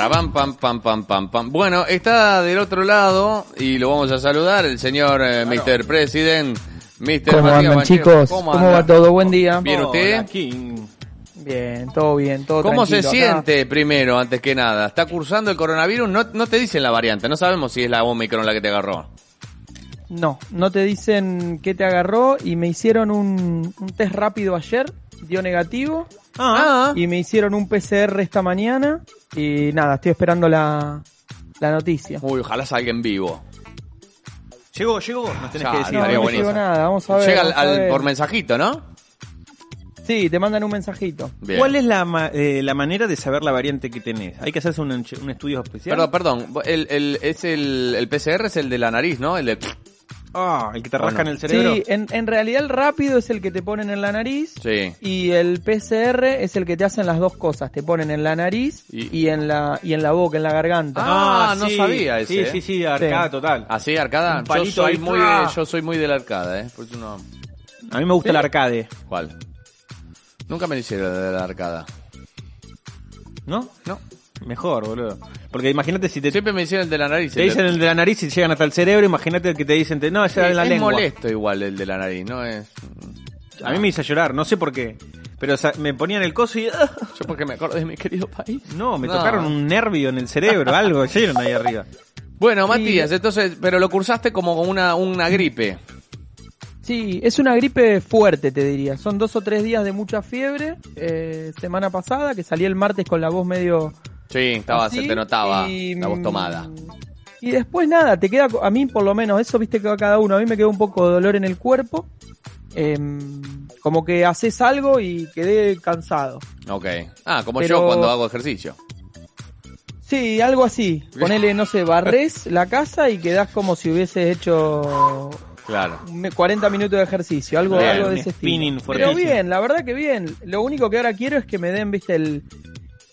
Para pam, pam, pam, pam, pam, pam. Bueno, está del otro lado y lo vamos a saludar el señor eh, Mr. President. Mr. ¿Cómo Matías andan Banchero. chicos? ¿Cómo, anda? va todo? Buen día. ¿Bien usted? Bien, todo bien, todo ¿Cómo se tranquilo acá. siente primero, antes que nada? ¿Está cursando el coronavirus? No, no te dicen la variante, no sabemos si es la Omicron la que te agarró. No, no te dicen qué te agarró y me hicieron un, un test rápido ayer, dio negativo, Ah, y me hicieron un PCR esta mañana y nada, estoy esperando la, la noticia. Uy, ojalá salga en vivo. Llegó, llegó, nos tenés Ya, que decir. No, estaría no me buenísimo. llegó nada, vamos a ver. Llega al, vamos a al- ver. por mensajito, ¿no? Sí, te mandan un mensajito. Bien. ¿Cuál es la, ma- eh, la manera de saber la variante que tenés? ¿Hay que hacerse un, un estudio especial? Perdón, perdón. El, el, es el, el PCR es el de la nariz, ¿no? El de... Ah, el que te Bueno. rasca en el cerebro. Sí, en, en realidad el rápido es el que te ponen en la nariz Sí. y el PCR es el que te hacen las dos cosas, te ponen en la nariz Y- y, en la y en la boca, en la garganta. Ah, no sabía ese, Sí, eh. sí, sí, arcada Sí. total. ¿Así, arcada? Yo soy, muy yo soy muy de la arcada, ¿eh? Por eso no... A mí me gusta el arcade, ¿Cuál? Nunca me hicieron de la arcada. ¿no? No. Mejor, boludo. Porque imagínate si te, Siempre me hicieron el de la nariz. te el dicen el de la nariz y llegan hasta el cerebro, imagínate que te dicen, te- no, Sí, es la es lengua. molesto igual el de la nariz, ¿no? Es... A mí me hizo llorar, no sé por qué. Pero o sea, me ponían el coso y... Yo porque me acuerdo de mi querido país. No, me No. tocaron un nervio en el cerebro, algo, lleno ahí arriba. Bueno, Matías, entonces, pero lo cursaste como una, una gripe. Sí, es una gripe fuerte, te diría. Son dos o tres días de mucha fiebre. eh, semana pasada, que salí el martes con la voz medio... Sí, estaba, así, se te notaba y, la voz mm, tomada. Y después nada, te queda, a mí por lo menos, eso viste que a cada uno, a mí me quedó un poco de dolor en el cuerpo. em, como que haces algo y quedé cansado. Ok. Ah, como Pero- yo cuando hago ejercicio. Sí, algo así. Ponele, no sé, barres la casa y quedás como si hubieses hecho Claro. me- 40 minutos de ejercicio, algo, Bien, algo de ese spinning estilo. Pero bien, la verdad que bien. Lo único que ahora quiero es que me den, viste, el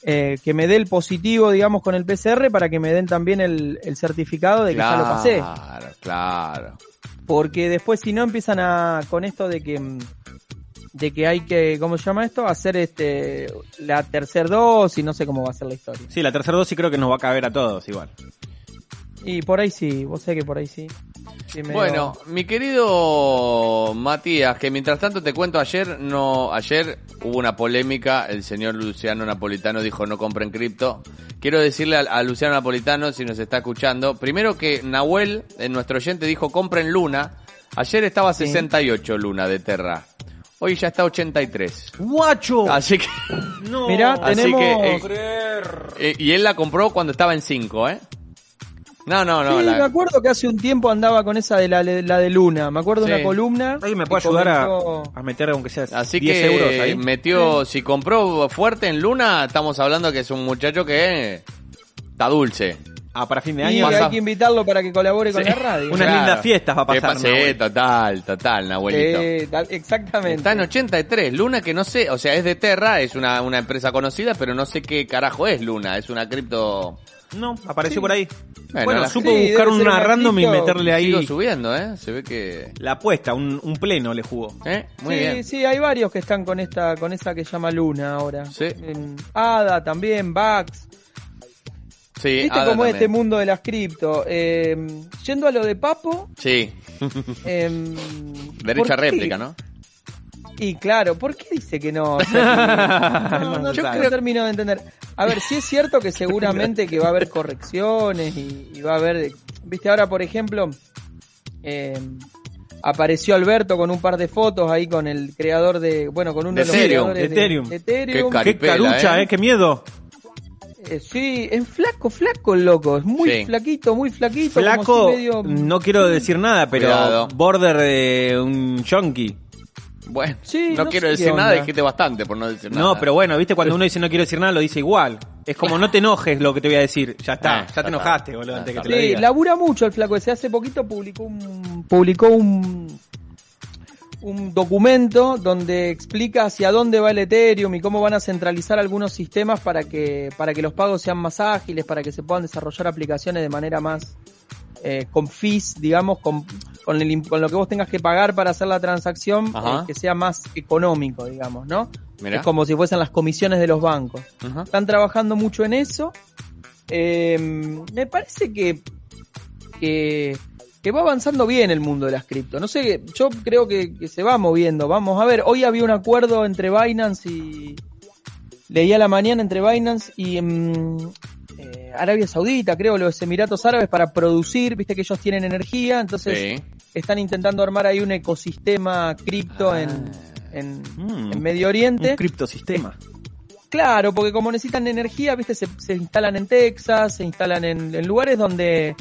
eh, que me dé el positivo, digamos, con el PCR para que me den también el, el certificado de que ya lo pasé. Claro, claro. Porque después si no empiezan a con esto de que de que hay que, ¿cómo se llama esto? Hacer este la tercer dosis, no sé cómo va a ser la historia. Sí, la tercera dosis creo que nos va a caber a todos igual. Y por ahí sí, vos sé que por ahí sí. Bueno, mi querido Matías, que mientras tanto te cuento ayer, no, ayer hubo una polémica, el señor Luciano Napolitano dijo no compren cripto. Quiero decirle a, a Luciano Napolitano, si nos está escuchando, primero que Nahuel, en nuestro oyente, dijo compren Luna. Ayer estaba Sí. 68 Luna de Terra. Hoy ya está 83. ¡Guacho! Así que, No. Mirá, así tenemos que, eh, eh, y él la compró cuando estaba en 5, ¿eh? No, no, no. sí, la- me acuerdo que hace un tiempo andaba con esa de la, la de Luna. Me acuerdo de Sí. una columna. ¿Alguien me puede ayudar a, a meter aunque sea Así 10 que euros ahí? metió, si compró fuerte en Luna, estamos hablando que es un muchacho que está dulce. Ah, para fin de Y año. pasa- hay que invitarlo para que colabore con Sí. la radio. Unas lindas fiestas va a pasar, total, total, Nahuelito. Eh, tal- exactamente. Está en 83, Luna que no sé, o sea, es de Terra, es una, una empresa conocida, pero no sé qué carajo es Luna, es una cripto... No, apareció Sí. por ahí. Bueno, Bueno, la- supo Sí, buscar una random y meterle ahí Sigo subiendo, ¿eh? Se ve que... la apuesta, un, un pleno le jugó. ¿Eh? Muy sí, bien. sí, hay varios que están con esta, con esa que llama Luna ahora. Sí. En Ada también, Bax. Sí, ¿Viste Ada cómo es este mundo de las cripto? Eh, yendo a lo de Papo. Sí, em, derecha réplica, ¿no? Y claro, ¿por qué dice que no? O sea, que- no, no, Yo creo- termino de entender. A ver, sí es cierto que seguramente que va a haber correcciones y, y va a haber... Viste, ahora por ejemplo, eh, apareció Alberto con un par de fotos ahí con el creador de... Bueno, con uno De de, los Ethereum, creadores de Ethereum. de Ethereum. Qué carucha, ¿eh? eh, qué miedo. Eh, sí, es flaco, flaco el loco. Es muy Sí. flaquito, muy flaquito. como Flaco, si medio- no quiero decir nada, pero Cuidado. border de un chonky. Bueno, Sí, no, no quiero decir nada, dijiste bastante por no decir nada. No, pero bueno, viste cuando uno dice no quiero decir nada, lo dice igual. Es como no te enojes lo que te voy a decir. Ya está, ya te enojaste, boludo, Ya antes que te lo Sí, diga. labura mucho el flaco ese. Hace poquito publicó un, publicó un, un documento donde explica hacia dónde va el Ethereum y cómo van a centralizar algunos sistemas para que, para que los pagos sean más ágiles, para que se puedan desarrollar aplicaciones de manera más eh, con fees, digamos, con, con, el con lo que vos tengas que pagar para hacer la transacción, eh, que sea más económico, digamos, ¿no? Mirá. Es como si fuesen las comisiones de los bancos. Ajá. Están trabajando mucho en eso. Eh, me parece que, que, que va avanzando bien el mundo de las cripto. No sé, yo creo que, que se va moviendo. Vamos a ver, hoy había un acuerdo entre Binance y... Leí a la mañana entre Binance y mm, eh, Arabia Saudita, creo, los Emiratos Árabes para producir, viste que ellos tienen energía, entonces Sí. están intentando armar ahí un ecosistema cripto en, en, Mm. en Medio Oriente. Un criptosistema. Claro, porque como necesitan energía, viste, se, se instalan en Texas, se instalan en, en lugares donde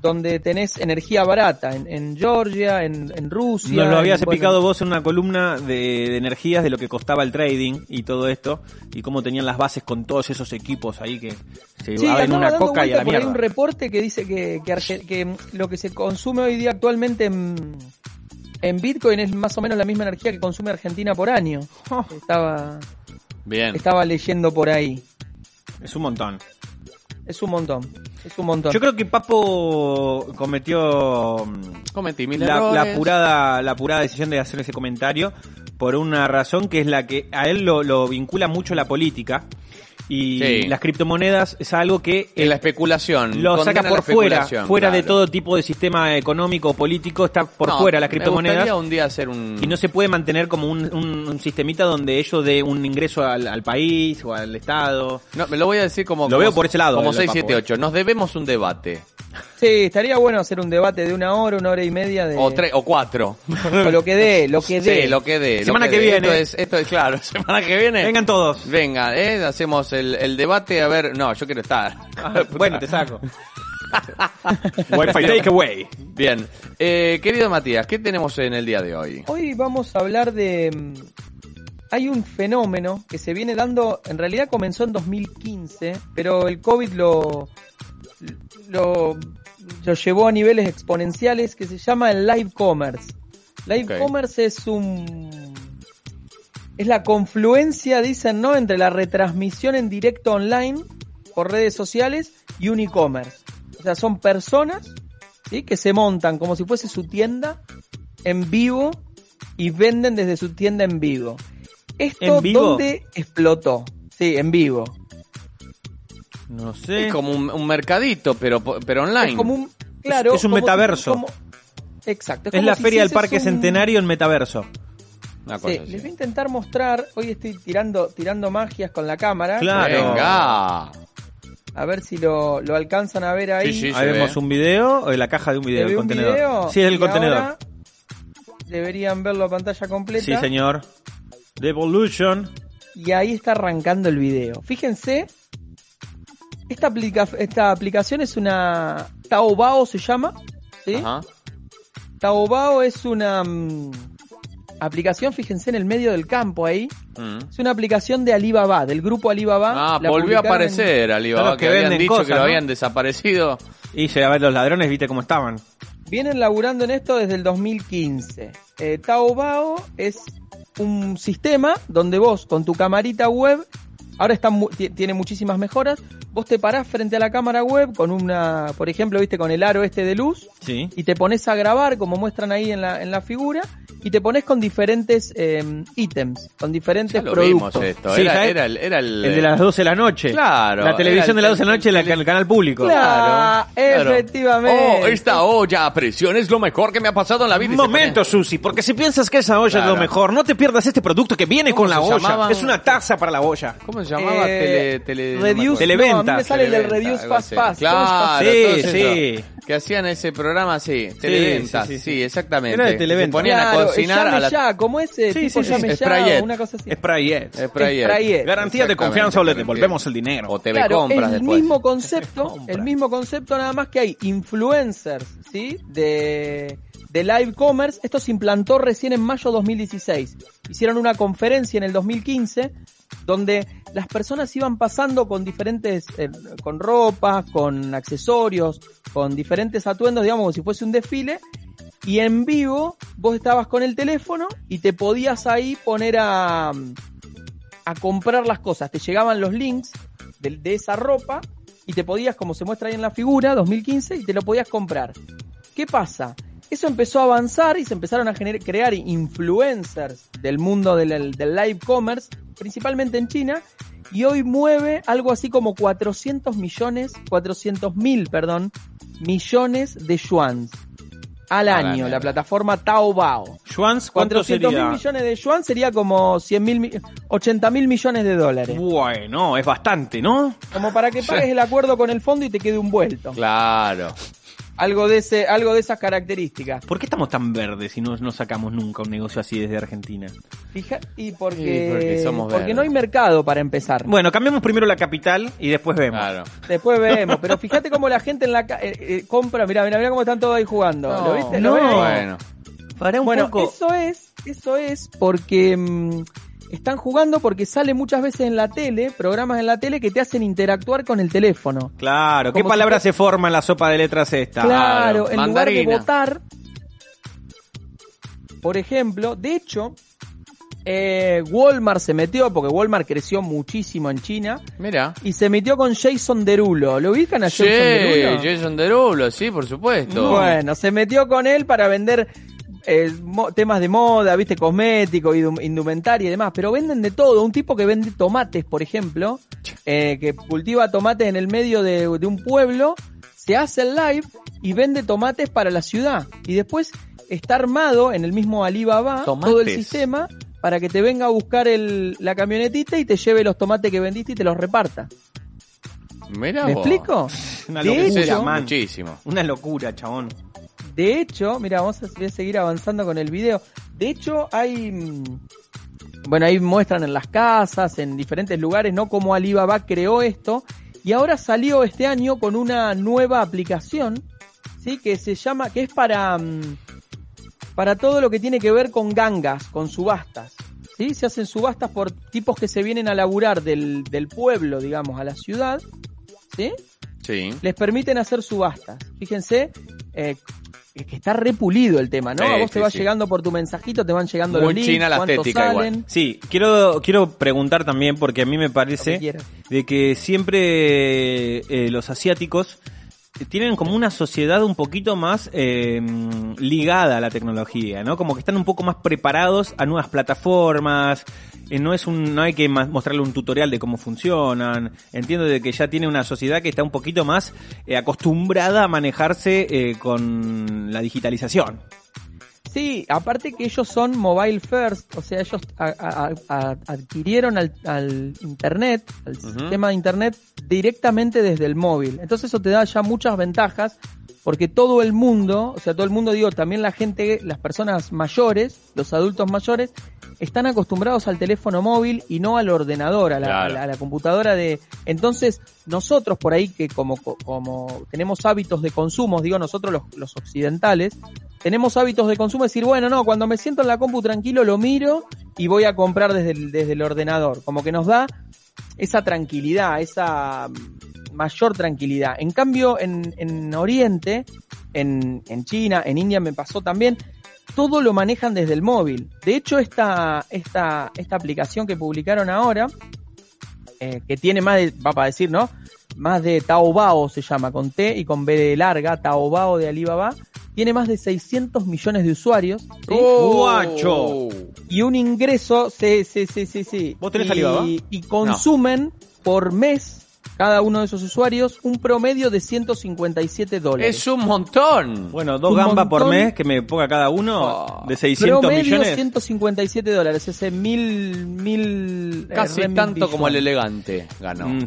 donde tenés energía barata, en, en Georgia, en, en Rusia. Nos lo habías en- bueno, explicado vos en una columna de, de energías de lo que costaba el trading y todo esto y cómo tenían las bases con todos esos equipos ahí que se Sí, una dando coca y a la mierda. un reporte que dice que, que, Arge- que lo que se consume hoy día actualmente en, en Bitcoin es más o menos la misma energía que consume Argentina por año. Oh. Estaba, Bien. estaba leyendo por ahí. Es un montón. Es un montón, es un montón. Yo creo que Papo cometió mm, Cometí mil la, la apurada, la apurada decisión de hacer ese comentario por una razón que es la que a él lo, lo vincula mucho la política y Sí. las criptomonedas es algo que En la especulación. lo saca por fuera, fuera de todo tipo de sistema económico o político, está por No, fuera las Me criptomonedas gustaría un día hacer un... y no se puede mantener como un, un- un sistemita donde ello dé un ingreso al, al país o al Estado. No, me lo voy a decir como... Lo como- veo por ese lado, Como el de Papo, 678. Nos debemos un debate. Sí, estaría bueno hacer un debate de una hora, una hora y media de... O tres, o cuatro. o lo que dé, lo que dé. Sí, lo que dé. lo Semana que viene. Esto es, esto es claro. Semana que viene. Vengan todos. Venga, eh, hacemos el, el debate. A ver, no, yo quiero estar. bueno, te saco. Wi-Fi takeaway. Bien. Eh, querido Matías, ¿qué tenemos en el día de hoy? Hoy vamos a hablar de... mm, Hay un fenómeno que se viene dando, en realidad comenzó en 2015, pero el COVID lo, lo, lo llevó a niveles exponenciales que se llama el live commerce. Live commerce es un... Es la confluencia, dicen, ¿no? Entre la retransmisión en directo online por redes sociales y un e-commerce. O sea, son personas ¿sí? que se montan como si fuese su tienda en vivo y venden desde su tienda en vivo. ¿Esto ¿En vivo? dónde explotó? Sí, en vivo. No sé. Es como un, un mercadito, pero, pero online. Es como un, claro, es un como metaverso. como- exacto. Es como la si feria del Parque un- Centenario en metaverso. Una cosa Sí, así. les voy a intentar mostrar. Hoy estoy tirando, tirando magias con la cámara. Claro. Venga. A ver si lo, lo alcanzan a ver ahí. Sí, sí. Ahí vemos ve. un video, o en la caja de un video, el contenedor. video sí, es el y contenedor. ahora Deberían verlo a pantalla completa. Sí, señor. Devolution. y ahí está arrancando el video. Fíjense, esta, aplica- esta aplicación es una Taobao se llama, ¿sí? Ajá. Taobao es una mm, aplicación, fíjense en el medio del campo ahí, Mm. es una aplicación de Alibaba, del grupo Alibaba. Ah, La volvió a publicaron en- aparecer Alibaba, Claro, que, que habían dicho cosas, que lo ¿no? habían desaparecido. Y se a ver los ladrones, viste cómo estaban. Vienen laburando en esto desde el 2015. Eh, Taobao es un sistema donde vos con tu camarita web, ahora está tiene muchísimas mejoras, vos te parás frente a la cámara web con una, por ejemplo, viste, con el aro este de luz, Sí. y te pones a grabar, como muestran ahí en la, en la figura, y te pones con diferentes eh, ítems, con diferentes Ya lo vimos esto. Sí, era, el, era el, El de las 12 de la noche. Claro, La televisión de las el- 12 de la noche, la- el canal público. Claro, Claro. efectivamente. Oh, esta olla a presión es lo mejor que me ha pasado en la vida. Un momento, Susi, porque si piensas que esa olla es lo mejor, no te pierdas este producto que viene ¿Cómo con la olla. llamaban? Es una taza para la olla. ¿Cómo se llamaba? Eh, tele, tele, no me Reduce, acuerdo. Televentas, no, a mí me sale el Televenta, Reduce Fast así. Fast. Claro, Sí, sí. Que hacían ese programa, sí. Televentas, sí, sí, sí. exactamente. Era de Se Televentas. ponían a Claro, cocinar a la... ya, como ese Sí, tipo sí, sí, llame ya, una cosa así. Sprayet. Sprayet. Sprayet. Garantía de confianza o le devolvemos el dinero. O TV Claro, compras es el después. mismo concepto, el mismo concepto nada más que hay influencers, ¿sí? De, de live commerce. Esto se implantó recién en mayo de 2016. Hicieron una conferencia en el 2015 donde las personas iban pasando con diferentes, eh, con ropa, con accesorios, con diferentes atuendos, digamos, como si fuese un desfile, y en vivo vos estabas con el teléfono y te podías ahí poner a, a comprar las cosas. Te llegaban los links de, esa ropa y te podías, como se muestra ahí en la figura, 2015, y te lo podías comprar. ¿Qué pasa? Eso empezó a avanzar y se empezaron a crear influencers del mundo del, del live commerce, principalmente en China, y hoy mueve algo así como 400 millones, 400 mil, perdón, millones de yuans al año, la plataforma Taobao. Yuans, ¿cuánto 400 mil millones de yuan sería como 100 mil, 80 mil millones de dólares. Bueno, es bastante, ¿no? Como para que pagues el acuerdo con el fondo y te quede un vuelto. Claro. Algo de ese, algo de esas características. ¿Por qué estamos tan verdes si no, no sacamos nunca un negocio así desde Argentina? Fija, y porque, Y porque somos porque verdes. no hay mercado para empezar. Bueno, cambiamos primero la capital y después vemos. Claro. Después vemos, pero fíjate cómo la gente en la eh, eh, compra, mira, mira, mira cómo están todos ahí jugando. ¿Lo viste? ¿Lo no. Bueno. Para un Bueno, poco. eso es, eso es porque mm, están jugando porque sale muchas veces en la tele, programas en la tele que te hacen interactuar con el teléfono. Claro, ¿qué Como palabra si se forma en la sopa de letras esta? Claro, en lugar de votar, por ejemplo, de hecho, eh, Walmart se metió, porque Walmart creció muchísimo en China, Mira. y se metió con Jason Derulo. ¿Lo ubican a Sí, Jason Derulo? Jason Derulo, sí, por supuesto. Bueno, se metió con él para vender eh, mo- temas de moda, viste, cosmético, indum- indumentaria y demás, pero venden de todo. Un tipo que vende tomates, por ejemplo, eh, que cultiva tomates en el medio de, de un pueblo, se hace el live y vende tomates para la ciudad. Y después está armado en el mismo Alibaba todo el sistema para que te venga a buscar el, la camionetita y te lleve los tomates que vendiste y te los reparta. Mira ¿Me vos. explico? Una locura, man. muchísimo. Una locura, chabón. De hecho, mira, vamos a voy a seguir avanzando con el video. De hecho, hay. mm, Bueno, ahí muestran en las casas, en diferentes lugares, ¿no? Cómo Alibaba creó esto. Y ahora salió este año con una nueva aplicación, ¿sí? Que se llama. que es para. mm, para todo lo que tiene que ver con gangas, con subastas. ¿Sí? Se hacen subastas por tipos que se vienen a laburar del, del pueblo, digamos, a la ciudad. ¿Sí? Sí. les permiten hacer subastas. Fíjense eh, que está repulido el tema, ¿no? Sí, a vos te va sí. llegando por tu mensajito, te van llegando Muy los links, china la estética igual. salen, Sí, quiero, quiero preguntar también, porque a mí me que parece quieras. de que siempre eh, los asiáticos tienen como una sociedad un poquito más eh, ligada a la tecnología, ¿no? Como que están un poco más preparados a nuevas plataformas. No es un, no hay que mostrarle un tutorial de cómo funcionan. Entiendo de que ya tiene una sociedad que está un poquito más eh, acostumbrada a manejarse eh, con la digitalización. Sí, aparte que ellos son mobile first, o sea, ellos a- a- a- adquirieron al, al internet, al sistema de internet directamente desde el móvil. Entonces eso te da ya muchas ventajas porque todo el mundo, o sea, todo el mundo digo, también la gente, las personas mayores, los adultos mayores, están acostumbrados al teléfono móvil y no al ordenador, a la, Claro. a la- a la computadora de... Entonces, nosotros por ahí que como, como tenemos hábitos de consumo, digo nosotros los, los occidentales, tenemos hábitos de consumo, decir, bueno, no, cuando me siento en la compu tranquilo lo miro y voy a comprar desde el, desde el ordenador. Como que nos da esa tranquilidad, esa mayor tranquilidad. En cambio, en, en Oriente, en, en China, en India me pasó también, todo lo manejan desde el móvil. De hecho, esta, esta, esta aplicación que publicaron ahora, eh, que tiene más de, va para decir, ¿no? Más de Taobao se llama, con T y con B de larga, Taobao de Alibaba, tiene más de 600 millones de usuarios. ¿sí? Oh. Guacho. y un ingreso, sí, sí, sí, sí, sí. ¿Vos tenés y, Alibaba? Y consumen por mes, cada uno de esos usuarios, un promedio de 157 dólares. Es un montón. Bueno, dos gambas por mes que me ponga cada uno Oh. de 600 promedio millones. 157 dólares, ese mil, mil... eh, Casi renminbi tanto como el elegante ganó. Mm,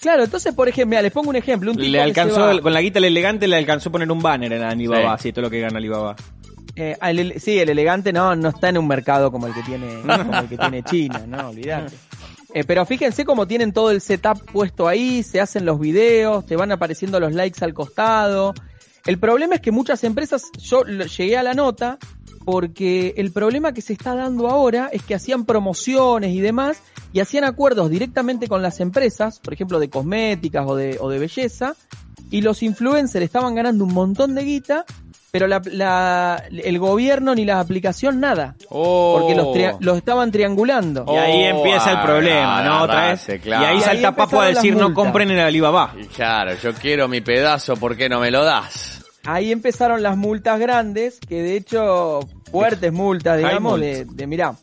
Claro, entonces, por ejemplo, mira, les pongo un ejemplo. Un tipo Le que alcanzó, se va- con la guita el elegante le alcanzó poner un banner en Alibaba, Sí. así todo lo que gana Alibaba. Eh, ele- sí, el elegante no, no está en un mercado como el que tiene, como el que tiene China, no, olvidate. Eh, pero fíjense cómo tienen todo el setup puesto ahí, se hacen los videos, te van apareciendo los likes al costado. El problema es que muchas empresas, yo llegué a la nota porque el problema que se está dando ahora es que hacían promociones y demás y hacían acuerdos directamente con las empresas, por ejemplo de cosméticas o de, o de belleza, y los influencers estaban ganando un montón de guita, pero la, la- el gobierno ni la aplicación nada, Oh. porque los, tria- los estaban triangulando. Y ahí Oh, empieza el problema, ¿no? Otra vez. claro. Y ahí Y ahí salta Papo a empezaron las decir no multas. compren en el Alibaba. Y claro, yo quiero mi pedazo, ¿por qué no me lo das? Ahí empezaron las multas grandes, que de hecho, fuertes multas, digamos, de, de mira,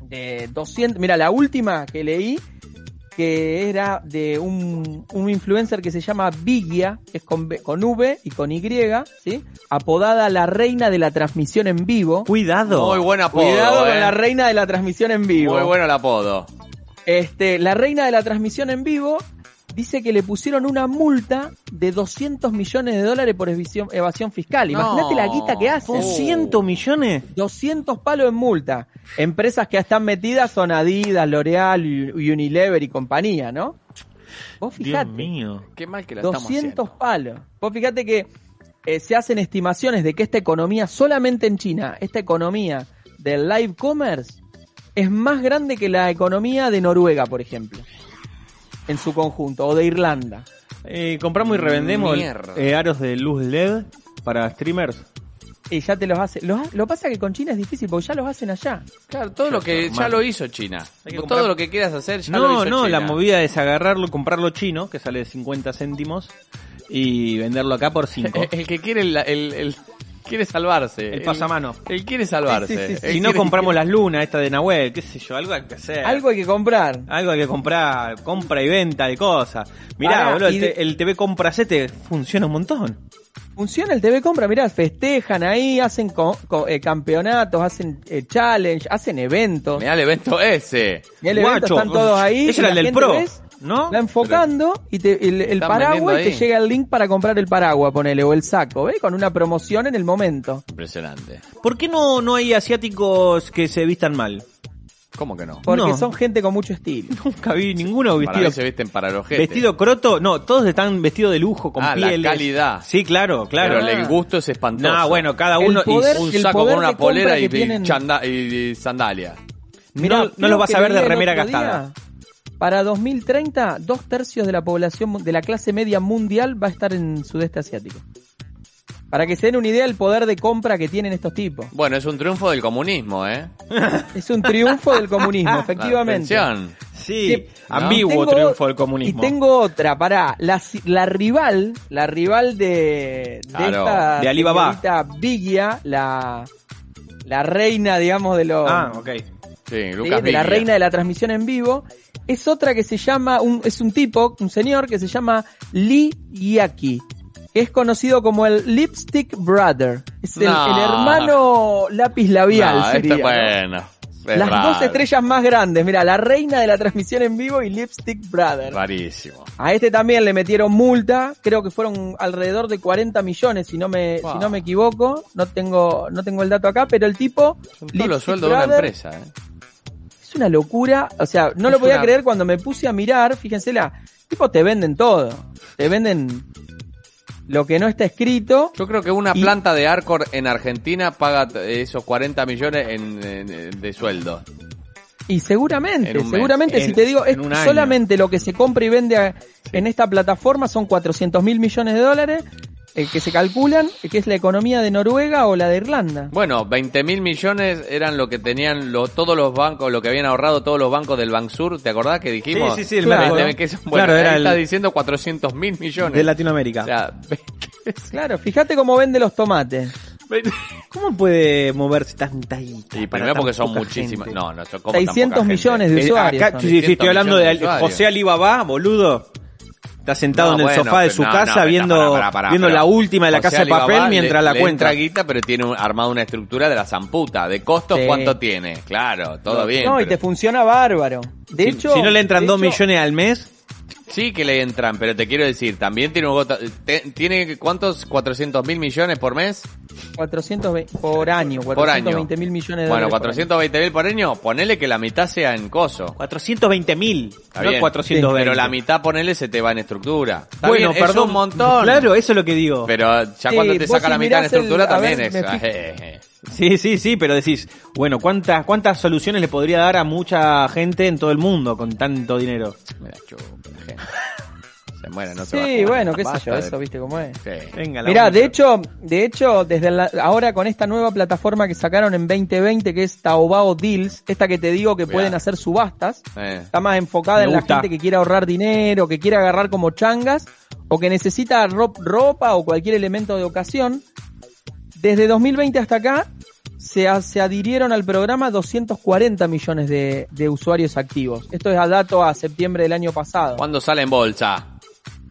de 200, mira, la última que leí, que era de un, un influencer que se llama Vigia, que es con, B- con V y con Y, ¿sí? Apodada la reina de la transmisión en vivo. Cuidado. Muy buen apodo, Cuidado eh. con la reina de la transmisión en vivo. Muy bueno el apodo. Este, la reina de la transmisión en vivo dice que le pusieron una multa de 200 millones de dólares por evasión, evasión fiscal. No. Imagínate la guita que hace. 200 millones. 200 palos en multa. Empresas que están metidas son Adidas, L'Oreal, Unilever y compañía, ¿no? Vos Dios fijate, mío. Qué mal que estamos 200 haciendo. palos. Vos fíjate que eh, se hacen estimaciones de que esta economía, solamente en China, esta economía del live commerce es más grande que la economía de Noruega, por ejemplo, en su conjunto, o de Irlanda. Eh, compramos y revendemos eh, aros de luz LED para streamers. Y ya te los hace. Ha- lo pasa que con China es difícil porque ya los hacen allá. Claro, todo lo que ya lo hizo China. Todo lo que quieras hacer ya lo No, hizo no, China. la movida es agarrarlo, comprarlo chino, que sale de 50 céntimos, y venderlo acá por 5. El, el que quiere el, el- el- quiere salvarse. El pasamano. Él quiere salvarse. Sí, sí, sí, Él si no quiere- compramos las lunas, esta de Nahuel, qué sé yo, algo hay que hacer. Algo hay que comprar. Algo hay que comprar, compra y venta de cosas. Mirá, boludo, el, de- el TV Compra 7 funciona un montón. Funciona el TV Compra, mirá, festejan ahí, hacen co- co- eh, campeonatos, hacen eh, challenge, hacen eventos. Mirá el evento ese. Mirá el evento, Guacho, están todos ahí. ese era el del Pro, ¿ves? ¿No? Va enfocando y te- el, el paraguas y te llega el link para comprar el paraguas, ponele, o el saco, ¿ves? Con una promoción en el momento. Impresionante. ¿Por qué no, no hay asiáticos que se vistan mal? ¿Cómo que no? Porque No. son gente con mucho estilo. Nunca vi ninguno Para mí vestido. se visten para los jetes. Vestido croto, no, todos están vestidos de lujo, con Ah, la pieles. calidad. Sí, claro, claro. Pero el gusto es espantoso. No, bueno, cada El uno. y- poder- un el saco poder con una compra polera y, que tienen- chanda- y sandalia. Mirá, no, no creo lo vas a ver de el remera gastada. Para 2030, dos tercios de la población de la clase media mundial va a estar en sudeste asiático. Para que se den una idea del poder de compra que tienen estos tipos. Bueno, es un triunfo del comunismo, ¿eh? Es un triunfo del comunismo, efectivamente. Atención. Sí, Sí, ambiguo tengo- triunfo del comunismo. Y tengo otra, pará, la, rival, la rival de, de Claro, esta de Alibaba. señorita Vigia, la, la reina, digamos, de los... Ah, ok. Sí, de- Lucas de la reina de la transmisión en vivo, es otra que se llama, un, es un tipo, un señor que se llama Lee Yaki, que es conocido como el Lipstick Brother. Es el, No. el hermano lápiz labial. No, sería, esto, ¿no? bueno. es Las raro. dos estrellas más grandes, mira, la reina de la transmisión en vivo y Lipstick Brother. Rarísimo. A este también le metieron multa, creo que fueron alrededor de 40 millones, si no me, Wow. si no me equivoco, no tengo, no tengo el dato acá, pero el tipo Son todos los sueldos de una empresa, ¿eh? Es una locura, o sea, no lo podía una- creer cuando me puse a mirar, fíjense la, tipo te venden todo, te venden lo que no está escrito, Yo creo que una Y- planta de Arcor en Argentina paga esos 40 millones en, en- de sueldo. y seguramente, mes. seguramente En- si te digo, es solamente lo que se compra y vende en esta plataforma son 400 mil millones de dólares, eh, que se calculan, que es la economía de Noruega o la de Irlanda. Bueno, 20 mil millones eran lo que tenían lo- todos los bancos, lo que habían ahorrado todos los bancos del Bansur, ¿te acordás que dijimos? Sí, sí, sí, el Claro. mercado. Que es- bueno, Claro, era ahí el- está diciendo 400 mil millones. De Latinoamérica. O sea, Claro, fíjate cómo vende los tomates. ¿Cómo puede moverse tanta guita y para primero porque son muchísimas. gente? No, no, son como tan 600 poca gente. millones de Eh, usuarios. acá, sí, sí, estoy 600 hablando de, de. José Alibaba, boludo. Está sentado No, en el bueno, sofá de su no, casa no, viendo, pará, pará, pará, viendo la última de la casa de papel Alibaba mientras le- la le cuenta. entra guita, pero tiene un- armado una estructura de la zamputa. ¿De costos Sí. cuánto tiene? Claro, todo bien. No, y pero- te funciona bárbaro. De Si, hecho, si no le entran 2 hecho, millones al mes, Sí que le entran, pero te quiero decir, también tiene un gota- te- ¿Tiene cuántos? ¿400 mil millones por mes? 420 por año, Por año. 420 mil millones de Bueno, dólares. por 420 mil por año, ponele que la mitad sea en coso. 420 mil, no bien. 420. Pero la mitad ponele se te va en estructura. Está bueno, bien, perdón, es un montón. Claro, eso es lo que digo. Pero ya Sí, cuando te saca si la mitad en el- estructura también ver, es. Sí, sí, sí, pero decís, bueno, ¿cuántas, ¿cuántas soluciones le podría dar a mucha gente en todo el mundo con tanto dinero? Me la chupa la gente. Se muere, no se va a Sí, bueno, qué sé yo, de- eso, viste cómo es. Sí. Venga, la Mirá, de hecho, de hecho, desde la- ahora con esta nueva plataforma que sacaron en 2020, que es Taobao Deals, esta que te digo que Mirá. pueden hacer subastas, Eh. está más enfocada Me en la gente que quiere ahorrar dinero, que quiere agarrar como changas, o que necesita ro- ropa o cualquier elemento de ocasión. Desde 2020 hasta acá, se, se adhirieron al programa 240 millones de, de usuarios activos. Esto es a dato a septiembre del año pasado. ¿Cuándo sale en bolsa?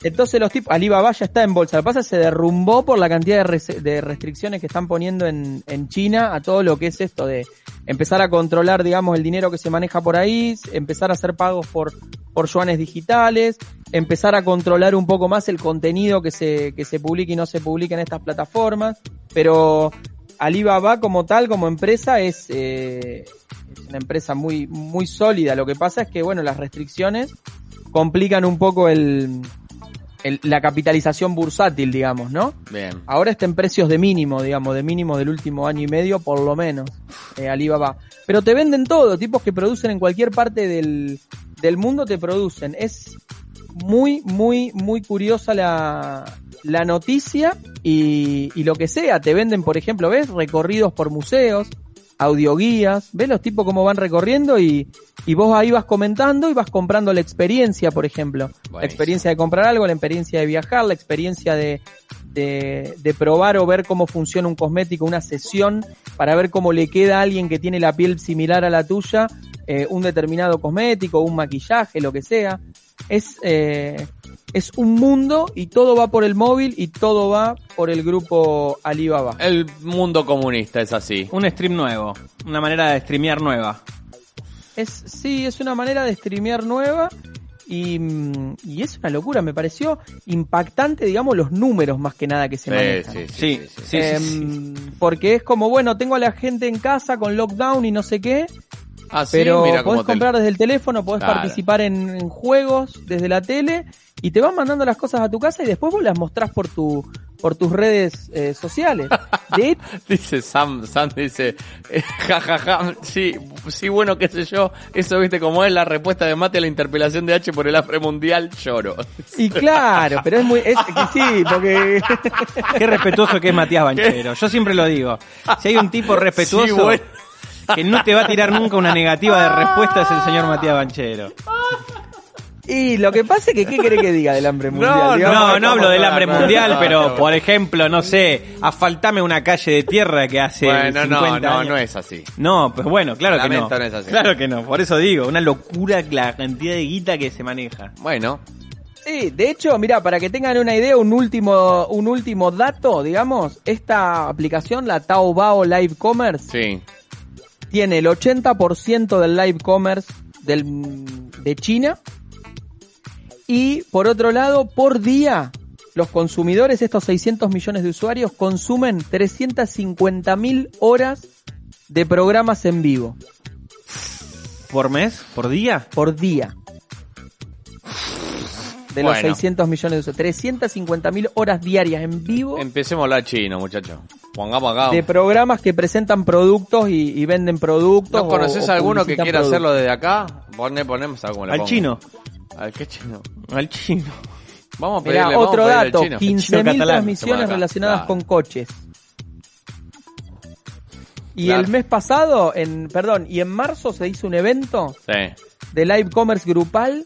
Entonces los tipos, Alibaba ya está en bolsa. Lo que pasa es que se derrumbó por la cantidad de, res- de restricciones que están poniendo en, en China a todo lo que es esto de empezar a controlar, digamos, el dinero que se maneja por ahí, empezar a hacer pagos por, por yuanes digitales, empezar a controlar un poco más el contenido que se, que se publica y no se publica en estas plataformas. Pero Alibaba como tal, como empresa, es, eh, es una empresa muy, muy sólida. Lo que pasa es que, bueno, las restricciones complican un poco el, el- la capitalización bursátil, digamos, ¿no? Bien. Ahora está en precios de mínimo, digamos, de mínimo del último año y medio, por lo menos, eh, Alibaba. Pero te venden todo, tipos que producen en cualquier parte del, del mundo te producen. Es muy, muy, muy curiosa la, la noticia y, y lo que sea. Te venden, por ejemplo, ¿ves? Recorridos por museos, audioguías, ¿ves los tipos cómo van recorriendo y, y vos ahí vas comentando y vas comprando la experiencia, por ejemplo. La experiencia de comprar algo, la experiencia de viajar, la experiencia de, de, de probar o ver cómo funciona un cosmético, una sesión, para ver cómo le queda a alguien que tiene la piel similar a la tuya, eh, un determinado cosmético, un maquillaje, lo que sea. Es, eh, es un mundo y todo va por el móvil y todo va por el grupo Alibaba. El mundo comunista es así. Un stream nuevo, una manera de streamear nueva. Es, sí, es una manera de streamear nueva y, mm, y es una locura. Me pareció impactante, digamos, los números más que nada que se Sí, manejan. sí, sí, Sí, sí, sí. sí, Em, sí. Porque es como, bueno, tengo a la gente en casa con lockdown y no sé qué, Ah, sí, pero mira podés comprar desde el teléfono, podés Claro. participar en, en juegos desde la tele y te van mandando las cosas a tu casa y después vos las mostrás por tu por tus redes eh, sociales. De Dice Sam, Sam dice, eh, ja, ja, ja, sí, sí, bueno, qué sé yo, eso viste como es la respuesta de Mate a la interpelación de H por el Afre Mundial, lloro. y claro, pero es muy, es que sí, porque Qué respetuoso que es Matías Banchero. Yo siempre lo digo. Si hay un tipo respetuoso Sí, bueno. Que no te va a tirar nunca una negativa de respuesta es el señor Matías Banchero. y lo que pasa es que qué querés que diga del hambre mundial. No, digamos? No, no hablo del hambre no, no, mundial, no, pero no. por ejemplo, no sé, asfaltame una calle de tierra que hace Bueno, no, 50 no, años. no es así. No, pues bueno, claro que no. Lamento, no es así. Claro que no, por eso digo, una locura la cantidad de guita que se maneja. Bueno, Sí, de hecho, mira, para que tengan una idea, un último, un último dato, digamos, esta aplicación, la Taobao Live Commerce, sí. Tiene el 80% del live commerce del, de China. Y por otro lado, por día, los consumidores, estos 600 millones de usuarios, consumen 350 mil horas de programas en vivo. ¿Por mes? ¿Por día? Por día. De los Bueno. 600 millones de usuarios. 350 mil horas diarias en vivo. Empecemos la chino, muchacho. Pongamos acá. de programas que presentan productos y, y venden productos. ¿No conoces o- o alguno que quiera productos. hacerlo desde acá? Pone, ponemos algo. Al pongo. chino. ¿Al qué chino? Al chino. Vamos a Mirá, pedirle, vamos otro a pedirle al dato, chino. 15.000 Chino catalán, transmisiones relacionadas claro. con coches. Y Claro. el mes pasado, en perdón, y en marzo se hizo un evento Sí. de live commerce grupal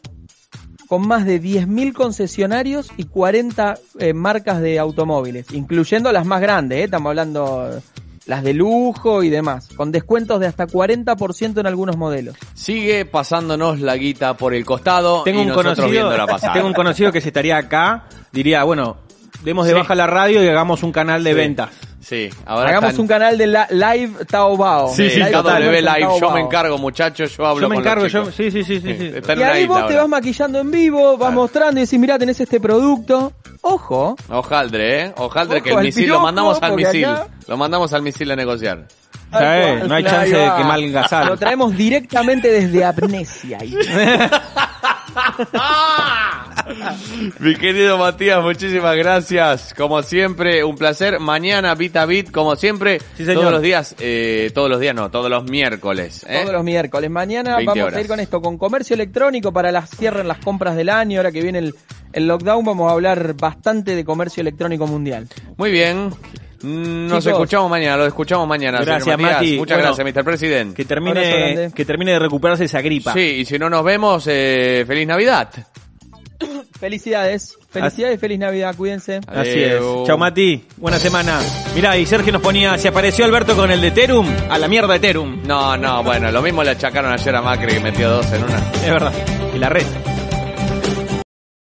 con más de 10.000 concesionarios y 40 eh, marcas de automóviles, incluyendo las más grandes, ¿eh? estamos hablando las de lujo y demás, con descuentos de hasta 40% en algunos modelos. Sigue pasándonos la guita por el costado Tengo y un nosotros conocido, tengo un conocido que se estaría acá, diría, bueno, demos de Sí. baja la radio y hagamos un canal de Sí. ventas. Sí, ahora Hagamos están- un canal de la, live Taobao. Sí, Live KW commerce en Live, yo me encargo, muchachos, yo hablo Yo me con encargo, los yo, sí, sí, sí, sí, sí. Está en Y una ahí isla vos te ahora. vas maquillando en vivo, vas Claro. mostrando y decís, mirá, tenés este producto. Ojo, Ojaldre, ¿eh? Ojaldre Ojo que el misil piojo, lo mandamos al misil. acá- Lo mandamos al misil a negociar. ¿Sabes? No hay chance de que malgasar. Lo traemos directamente desde Amnesia. Mi querido Matías, muchísimas gracias. Como siempre, un placer. Mañana, bit a bit, como siempre. Sí, señor. Todos los días, eh, todos los días no, todos los miércoles. ¿eh? Todos los miércoles. Mañana 20 vamos horas. a ir con esto, con comercio electrónico para las cierren las compras del año. Ahora que viene el, el lockdown, vamos a hablar bastante de comercio electrónico mundial. Muy bien. Nos Chicos. escuchamos mañana, lo escuchamos mañana. señor Gracias, Matías. Mati. Muchas Bueno, gracias, Mr. President. Que termine, que termine de recuperarse esa gripa. Sí, y si no nos vemos, eh, feliz Navidad. Felicidades. Felicidades, feliz Navidad. Cuídense. Así es. Chau Mati, buena semana. Mirá, y Sergio nos ponía, si apareció Alberto con el de Terum, a la mierda de Terum. No, no, bueno, lo mismo le achacaron ayer a Macri que metió dos en una. Es verdad. Y la red.